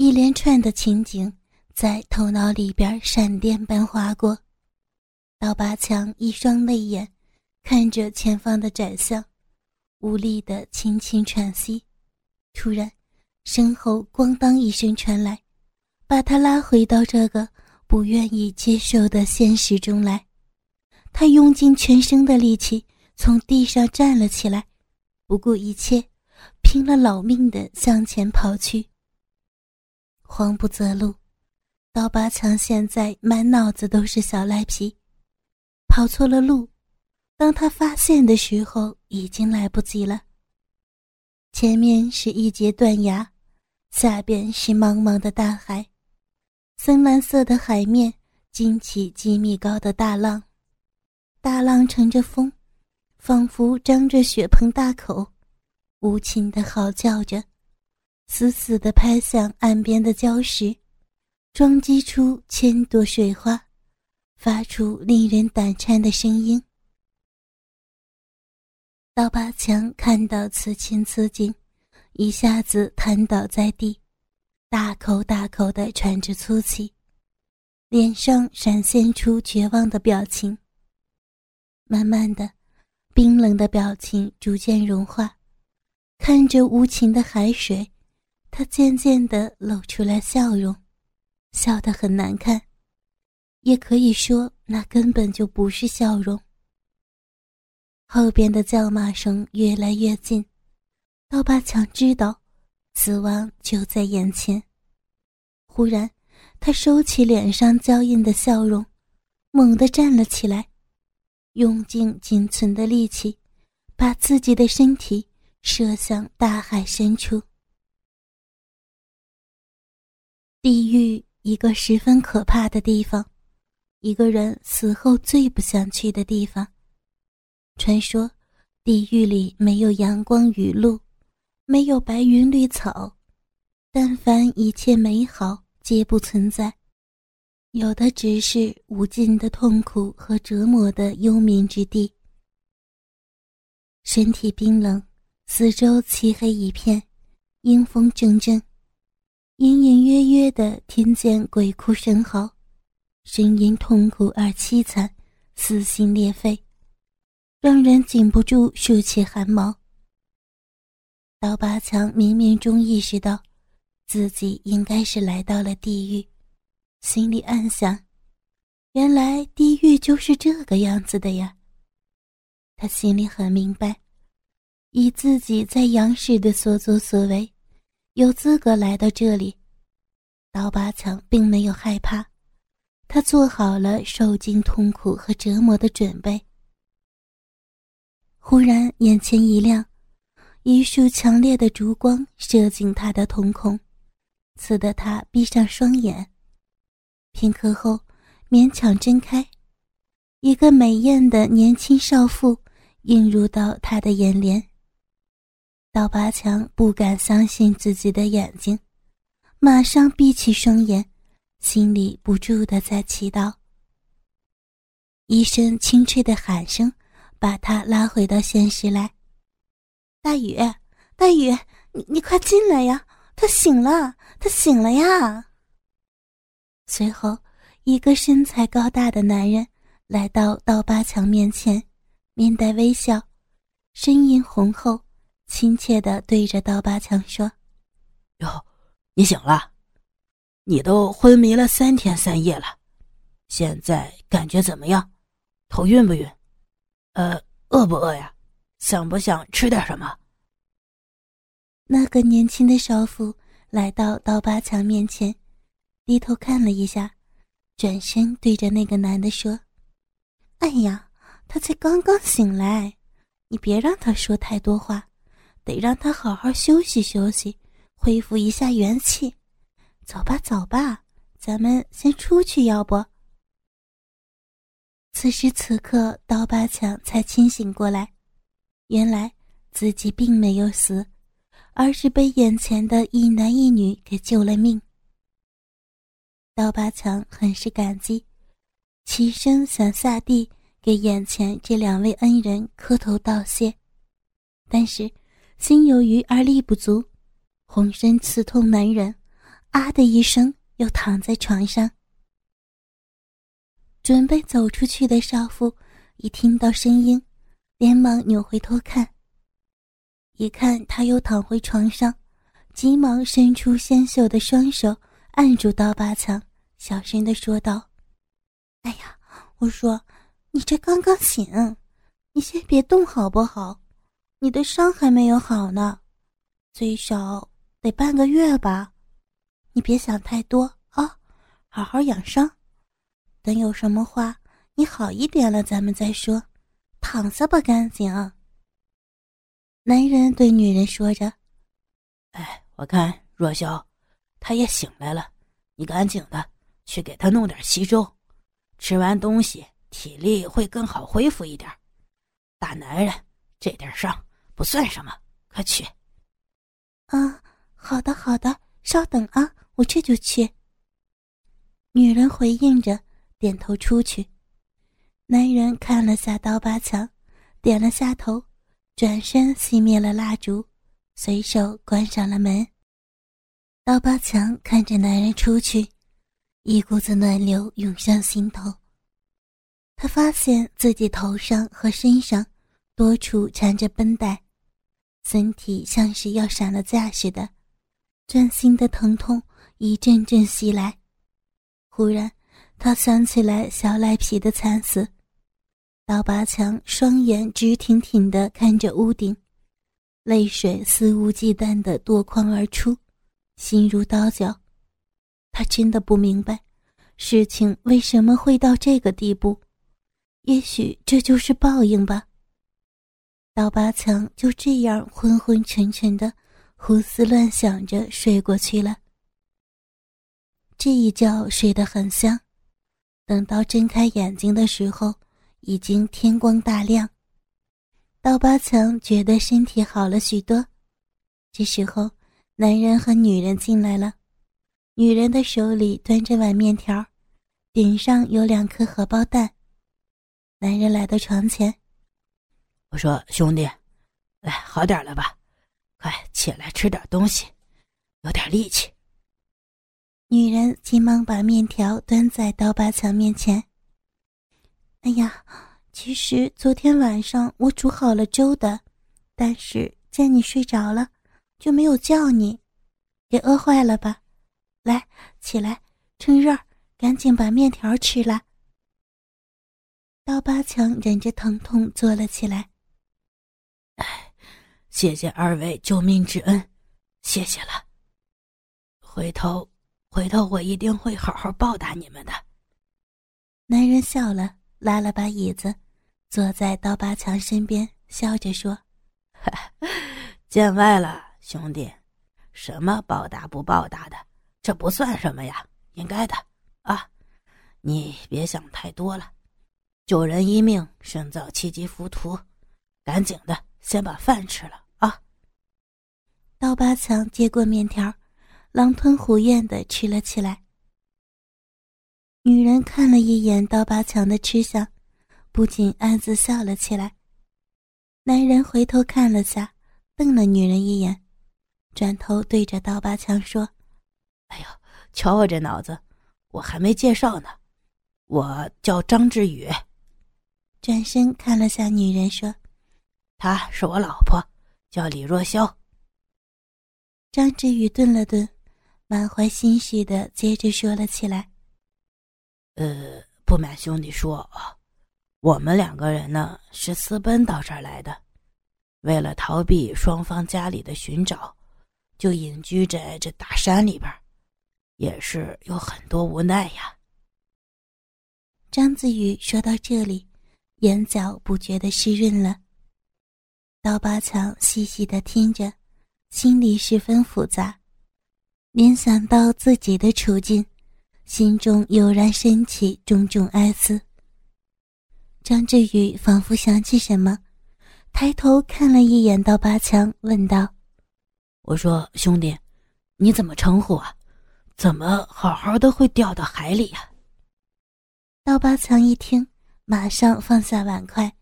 一连串的情景在头脑里边闪电般划过。刀疤强一双泪眼看着前方的窄巷，无力的轻轻喘息。突然，身后咣当一声传来，把他拉回到这个不愿意接受的现实中来。他用尽全身的力气从地上站了起来，不顾一切，拼了老命的向前跑去。慌不择路，刀疤强现在满脑子都是小赖皮。跑错了路，当他发现的时候，已经来不及了。前面是一截断崖，下边是茫茫的大海，深蓝色的海面惊起几米高的大浪，大浪乘着风，仿佛张着血盆大口，无情的嚎叫着，死死地拍向岸边的礁石，撞击出千朵水花。发出令人胆颤的声音。刀疤强看到此情此景，一下子瘫倒在地，大口大口的喘着粗气，脸上闪现出绝望的表情。慢慢的，冰冷的表情逐渐融化，看着无情的海水，他渐渐的露出了笑容，笑得很难看。也可以说，那根本就不是笑容。后边的叫骂声越来越近，刀疤强知道，死亡就在眼前。忽然，他收起脸上娇艳的笑容，猛地站了起来，用尽仅存的力气，把自己的身体射向大海深处。地狱，一个十分可怕的地方。一个人死后最不想去的地方。传说，地狱里没有阳光雨露，没有白云绿草，但凡一切美好皆不存在，有的只是无尽的痛苦和折磨的幽冥之地。身体冰冷，四周漆黑一片，阴风阵阵，隐隐约约的听见鬼哭神嚎。声音痛苦而凄惨，撕心裂肺，让人禁不住竖起汗毛。刀疤强冥冥中意识到，自己应该是来到了地狱，心里暗想：原来地狱就是这个样子的呀。他心里很明白，以自己在阳世的所作所为，有资格来到这里。刀疤强并没有害怕。他做好了受尽痛苦和折磨的准备。忽然，眼前一亮，一束强烈的烛光射进他的瞳孔，刺得他闭上双眼。片刻后，勉强睁开，一个美艳的年轻少妇映入到他的眼帘。刀疤强不敢相信自己的眼睛，马上闭起双眼。心里不住的在祈祷。一声清脆的喊声，把他拉回到现实来。大雨，大雨，你你快进来呀！他醒了，他醒了呀！随后，一个身材高大的男人来到刀疤强面前，面带微笑，声音浑厚，亲切的对着刀疤强说：“哟，你醒了。”你都昏迷了三天三夜了，现在感觉怎么样？头晕不晕？呃，饿不饿呀？想不想吃点什么？那个年轻的少妇来到刀疤强面前，低头看了一下，转身对着那个男的说：“哎呀，他才刚刚醒来，你别让他说太多话，得让他好好休息休息，恢复一下元气。”走吧，走吧，咱们先出去，要不？此时此刻，刀疤强才清醒过来，原来自己并没有死，而是被眼前的一男一女给救了命。刀疤强很是感激，起身想下地给眼前这两位恩人磕头道谢，但是心有余而力不足，浑身刺痛难忍。啊的一声，又躺在床上。准备走出去的少妇一听到声音，连忙扭回头看。一看他又躺回床上，急忙伸出纤秀的双手按住刀疤墙，小声的说道：“哎呀，我说，你这刚刚醒，你先别动好不好？你的伤还没有好呢，最少得半个月吧。你别想太多啊，好好养伤。”等有什么话，你好一点了，咱们再说。躺下吧，干净。男人对女人说着：“哎，我看若潇，他也醒来了，你赶紧的去给他弄点稀粥，吃完东西体力会更好恢复一点。大男人这点伤不算什么，快去。”啊，好的，好的，稍等啊，我这就去。女人回应着。点头出去，男人看了下刀疤墙，点了下头，转身熄灭了蜡烛，随手关上了门。刀疤墙看着男人出去，一股子暖流涌上心头。他发现自己头上和身上多处缠着绷带，身体像是要散了架似的，钻心的疼痛一阵阵袭来。忽然。他想起来小赖皮的惨死，刀疤强双眼直挺挺地看着屋顶，泪水肆无忌惮地夺眶而出，心如刀绞。他真的不明白，事情为什么会到这个地步，也许这就是报应吧。刀疤强就这样昏昏沉沉的胡思乱想着睡过去了。这一觉睡得很香。等到睁开眼睛的时候，已经天光大亮。刀疤强觉得身体好了许多。这时候，男人和女人进来了。女人的手里端着碗面条，顶上有两颗荷包蛋。男人来到床前，我说：“兄弟，来好点了吧？快起来吃点东西，有点力气。”女人急忙把面条端在刀疤强面前。哎呀，其实昨天晚上我煮好了粥的，但是见你睡着了，就没有叫你，给饿坏了吧？来，起来，趁热，赶紧把面条吃了。刀疤强忍着疼痛坐了起来。哎，谢谢二位救命之恩，谢谢了。回头。回头我一定会好好报答你们的。男人笑了，拉了把椅子，坐在刀疤强身边，笑着说：“见外了，兄弟，什么报答不报答的，这不算什么呀，应该的啊。你别想太多了，救人一命胜造七级浮屠，赶紧的先把饭吃了啊。”刀疤强接过面条。狼吞虎咽的吃了起来。女人看了一眼刀疤强的吃相，不禁暗自笑了起来。男人回头看了下，瞪了女人一眼，转头对着刀疤强说：“哎呦，瞧我这脑子，我还没介绍呢，我叫张志宇。”转身看了下女人，说：“她是我老婆，叫李若潇。”张志宇顿了顿。满怀心绪的接着说了起来：“呃，不瞒兄弟说啊，我们两个人呢是私奔到这儿来的，为了逃避双方家里的寻找，就隐居在这大山里边，也是有很多无奈呀。”张子宇说到这里，眼角不觉得湿润了。刀疤强细细的听着，心里十分复杂。联想到自己的处境，心中油然升起种种哀思。张志宇仿佛想起什么，抬头看了一眼刀疤强，问道：“我说兄弟，你怎么称呼啊？怎么好好的会掉到海里呀？”刀疤强一听，马上放下碗筷，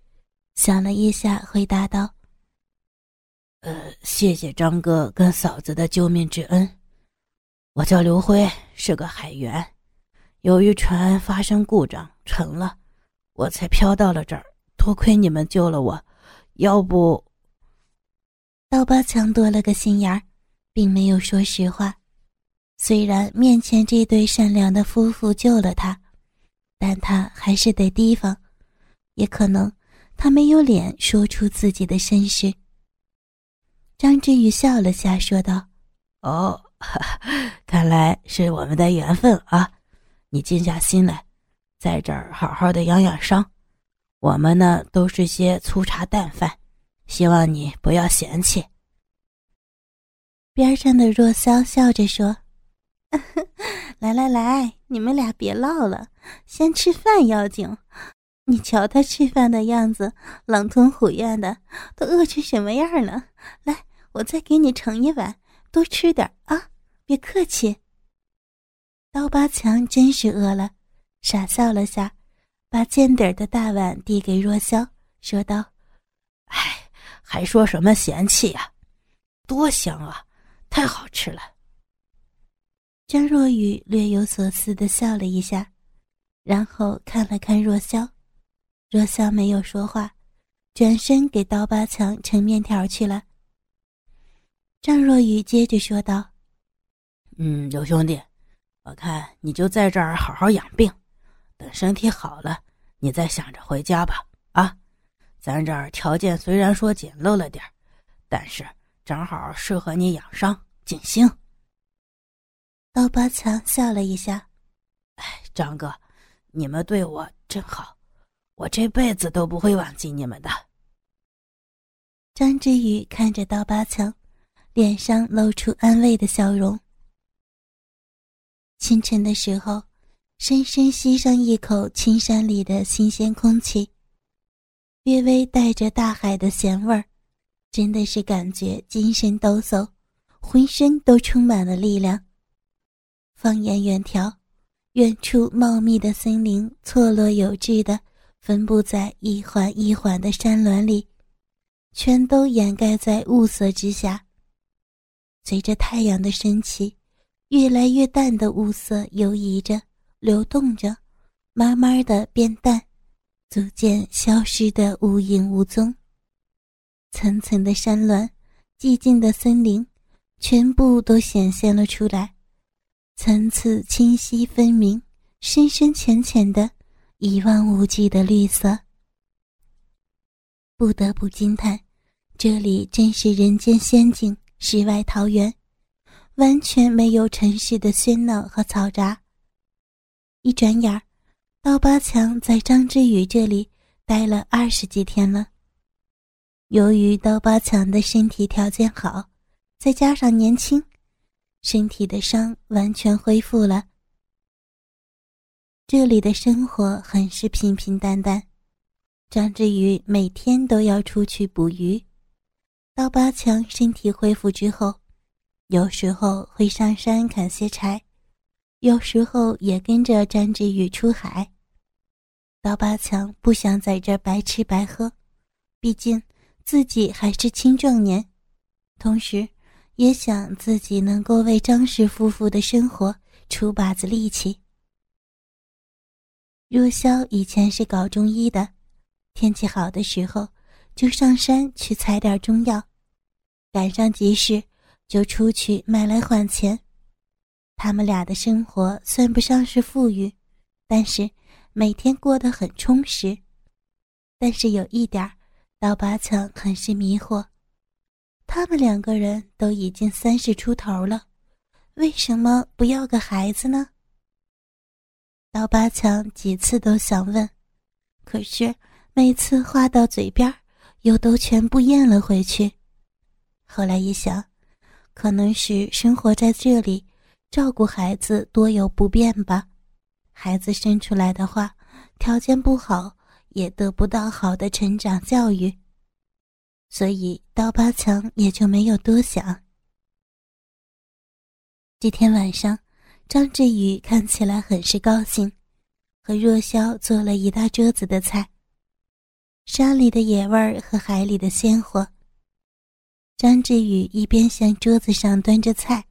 想了一下，回答道：“呃，谢谢张哥跟嫂子的救命之恩。”我叫刘辉，是个海员。由于船发生故障沉了，我才漂到了这儿。多亏你们救了我，要不……刀疤强多了个心眼儿，并没有说实话。虽然面前这对善良的夫妇救了他，但他还是得提防，也可能他没有脸说出自己的身世。张志宇笑了下，说道：“哦，看来是我们的缘分啊！你静下心来，在这儿好好的养养伤。我们呢，都是些粗茶淡饭，希望你不要嫌弃。”边上的若潇笑着说。来来来，你们俩别唠了，先吃饭要紧。你瞧他吃饭的样子，狼吞虎咽的，都饿成什么样了？来，我再给你盛一碗，多吃点啊！别客气。刀疤强真是饿了，傻笑了下，把尖底的大碗递给若潇，说道：“哎，还说什么嫌弃呀？多香啊，太好吃了。”张若雨略有所思的笑了一下，然后看了看若潇，若潇没有说话，转身给刀疤强盛面条去了。张若雨接着说道：“嗯，刘兄弟，我看你就在这儿好好养病，等身体好了，你再想着回家吧。啊，咱这儿条件虽然说简陋了点但是正好适合你养伤静心。”刀疤强笑了一下，哎，张哥，你们对我真好，我这辈子都不会忘记你们的。张之宇看着刀疤强，脸上露出安慰的笑容。清晨的时候，深深吸上一口青山里的新鲜空气，略微带着大海的咸味儿，真的是感觉精神抖擞，浑身都充满了力量。放眼远眺，远处茂密的森林错落有致的分布在一环一环的山峦里，全都掩盖在雾色之下。随着太阳的升起，越来越淡的雾色游移着、流动着，慢慢的变淡，逐渐消失的无影无踪。层层的山峦，寂静的森林，全部都显现了出来。层次清晰分明，深深浅浅的，一望无际的绿色。不得不惊叹，这里真是人间仙境，世外桃源，完全没有城市的喧闹和嘈杂。一转眼，刀疤强在张之宇这里待了二十几天了。由于刀疤强的身体条件好，再加上年轻。身体的伤完全恢复了。这里的生活很是平平淡淡。张志宇每天都要出去捕鱼。刀疤强身体恢复之后，有时候会上山砍些柴，有时候也跟着张志宇出海。刀疤强不想在这白吃白喝，毕竟自己还是青壮年，同时。也想自己能够为张氏夫妇的生活出把子力气。若潇以前是搞中医的，天气好的时候就上山去采点中药，赶上集市就出去买来换钱。他们俩的生活算不上是富裕，但是每天过得很充实。但是有一点，刀疤强很是迷惑。他们两个人都已经三十出头了，为什么不要个孩子呢？刀疤强几次都想问，可是每次话到嘴边又都全部咽了回去。后来一想，可能是生活在这里，照顾孩子多有不便吧。孩子生出来的话，条件不好，也得不到好的成长教育。所以刀疤强也就没有多想。这天晚上，张志宇看起来很是高兴，和若潇做了一大桌子的菜。山里的野味儿和海里的鲜活。张志宇一边向桌子上端着菜，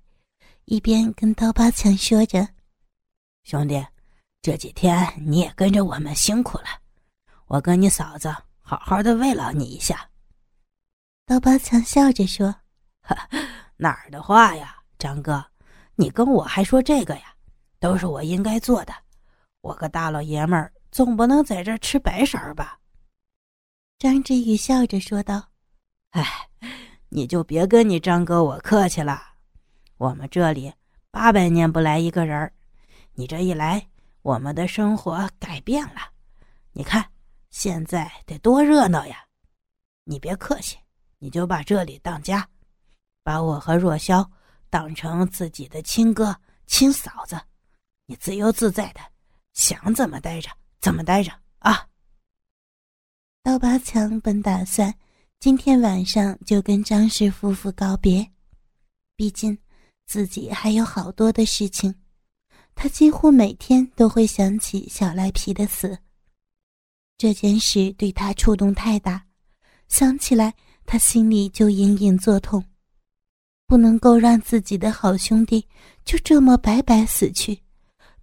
一边跟刀疤强说着：“兄弟，这几天你也跟着我们辛苦了，我跟你嫂子好好的慰劳你一下。”刀疤强笑着说：“哪儿的话呀，张哥，你跟我还说这个呀？都是我应该做的，我个大老爷们儿总不能在这吃白食儿吧？”张志宇笑着说道：“哎，你就别跟你张哥我客气了，我们这里八百年不来一个人儿，你这一来，我们的生活改变了。你看现在得多热闹呀！你别客气。”你就把这里当家，把我和若霄当成自己的亲哥亲嫂子，你自由自在的，想怎么待着怎么待着啊！刀疤强本打算今天晚上就跟张氏夫妇告别，毕竟自己还有好多的事情，他几乎每天都会想起小赖皮的死。这件事对他触动太大，想起来。他心里就隐隐作痛，不能够让自己的好兄弟就这么白白死去。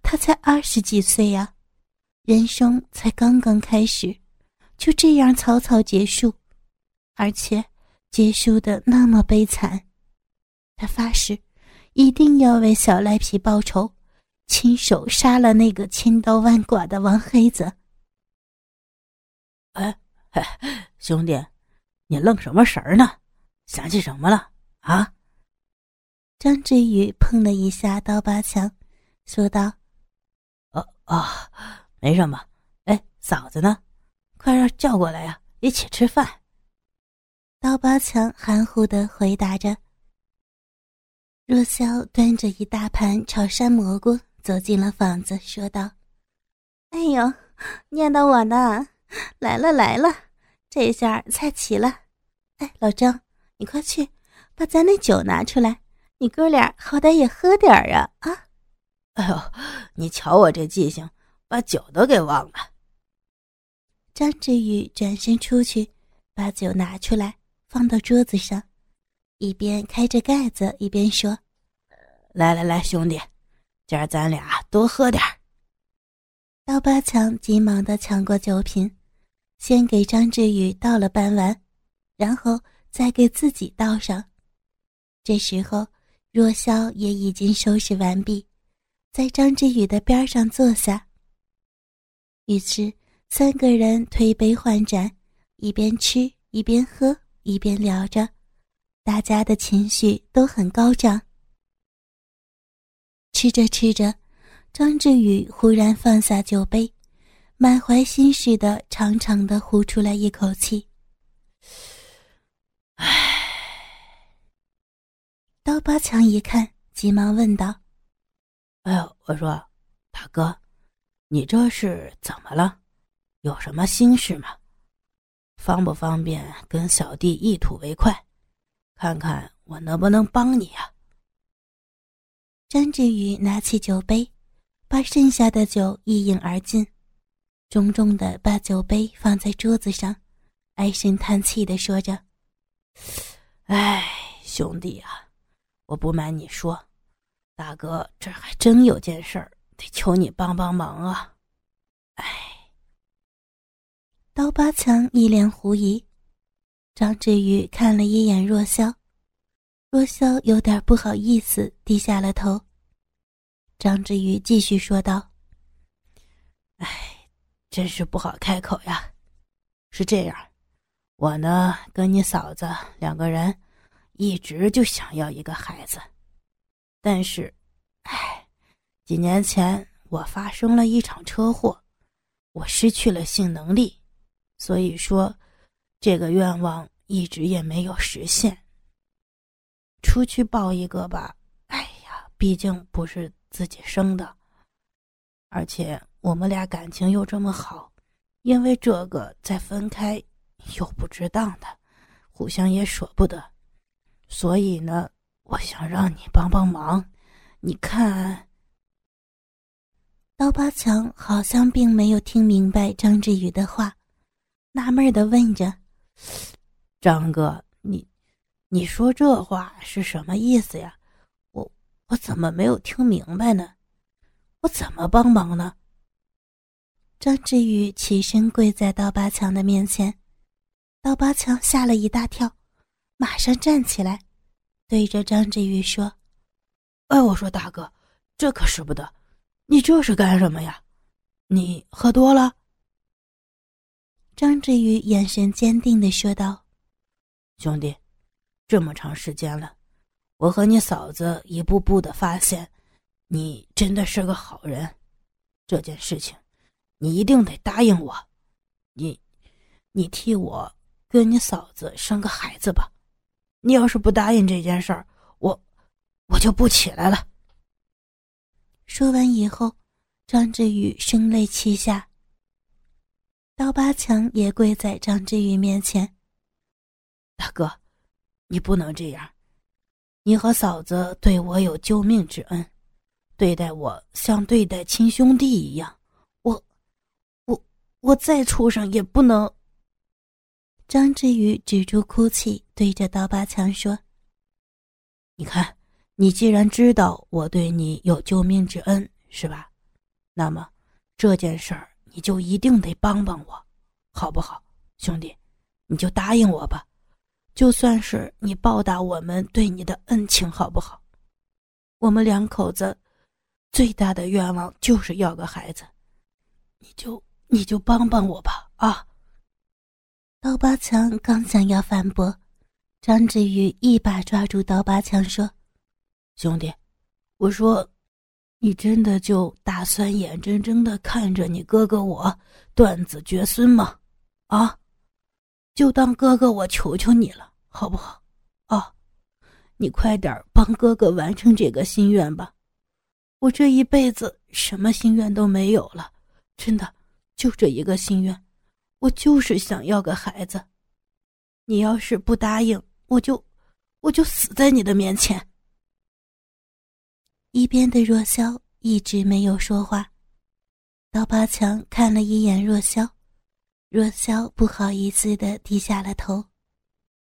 他才二十几岁呀，人生才刚刚开始，就这样草草结束，而且结束的那么悲惨。他发誓，一定要为小赖皮报仇，亲手杀了那个千刀万剐的王黑子。哎，兄弟。你愣什么神儿呢？想起什么了啊？张志宇碰了一下刀疤墙，说道：“哦哦，没什么。哎，嫂子呢？快让叫过来呀，一起吃饭。”刀疤强含糊的回答着。若潇端着一大盘炒山蘑菇走进了房子，说道：“哎呦，念叨我呢，来了来了。”这下菜齐了，哎，老张，你快去把咱那酒拿出来，你哥俩好歹也喝点儿啊！啊，哎呦，你瞧我这记性，把酒都给忘了。张志宇转身出去，把酒拿出来放到桌子上，一边开着盖子，一边说：“来来来，兄弟，今儿咱俩多喝点儿。”刀疤强急忙的抢过酒瓶。先给张志宇倒了半碗，然后再给自己倒上。这时候，若霄也已经收拾完毕，在张志宇的边上坐下。于是，三个人推杯换盏，一边吃一边喝，一边聊着，大家的情绪都很高涨。吃着吃着，张志宇忽然放下酒杯。满怀心事的长长的呼出来一口气，唉。刀疤强一看，急忙问道：“哎呦，我说，大哥，你这是怎么了？有什么心事吗？方不方便跟小弟一吐为快，看看我能不能帮你啊？”张志宇拿起酒杯，把剩下的酒一饮而尽。重重的把酒杯放在桌子上，唉声叹气的说着：“哎，兄弟啊，我不瞒你说，大哥这还真有件事儿，得求你帮帮忙啊！”哎，刀疤强一脸狐疑，张志宇看了一眼若潇，若潇有点不好意思，低下了头。张志宇继续说道：“哎。”真是不好开口呀，是这样，我呢跟你嫂子两个人，一直就想要一个孩子，但是，唉，几年前我发生了一场车祸，我失去了性能力，所以说，这个愿望一直也没有实现。出去抱一个吧，哎呀，毕竟不是自己生的，而且。我们俩感情又这么好，因为这个再分开又不值当的，互相也舍不得，所以呢，我想让你帮帮忙。你看，刀疤强好像并没有听明白张志宇的话，纳闷的问着：“张哥，你你说这话是什么意思呀？我我怎么没有听明白呢？我怎么帮忙呢？张志宇起身跪在刀疤强的面前，刀疤强吓了一大跳，马上站起来，对着张志宇说：“哎，我说大哥，这可使不得，你这是干什么呀？你喝多了？”张志宇眼神坚定的说道：“兄弟，这么长时间了，我和你嫂子一步步的发现，你真的是个好人。这件事情，你一定得答应我，你，你替我跟你嫂子生个孩子吧。你要是不答应这件事儿，我，我就不起来了。”说完以后，张志宇声泪俱下。刀疤强也跪在张志宇面前。大哥，你不能这样，你和嫂子对我有救命之恩，对待我像对待亲兄弟一样。我，我，我再畜生也不能。张志宇止住哭泣，对着刀疤强说：“你看，你既然知道我对你有救命之恩，是吧？那么这件事儿。”你就一定得帮帮我，好不好，兄弟？你就答应我吧，就算是你报答我们对你的恩情，好不好？我们两口子最大的愿望就是要个孩子，你就你就帮帮我吧，啊！刀疤强刚想要反驳，张志宇一把抓住刀疤强说：“兄弟，我说。”你真的就打算眼睁睁的看着你哥哥我断子绝孙吗？啊，就当哥哥我求求你了，好不好？啊，你快点帮哥哥完成这个心愿吧。我这一辈子什么心愿都没有了，真的就这一个心愿，我就是想要个孩子。你要是不答应，我就我就死在你的面前。一边的若萧一直没有说话，刀疤强看了一眼若萧，若萧不好意思的低下了头。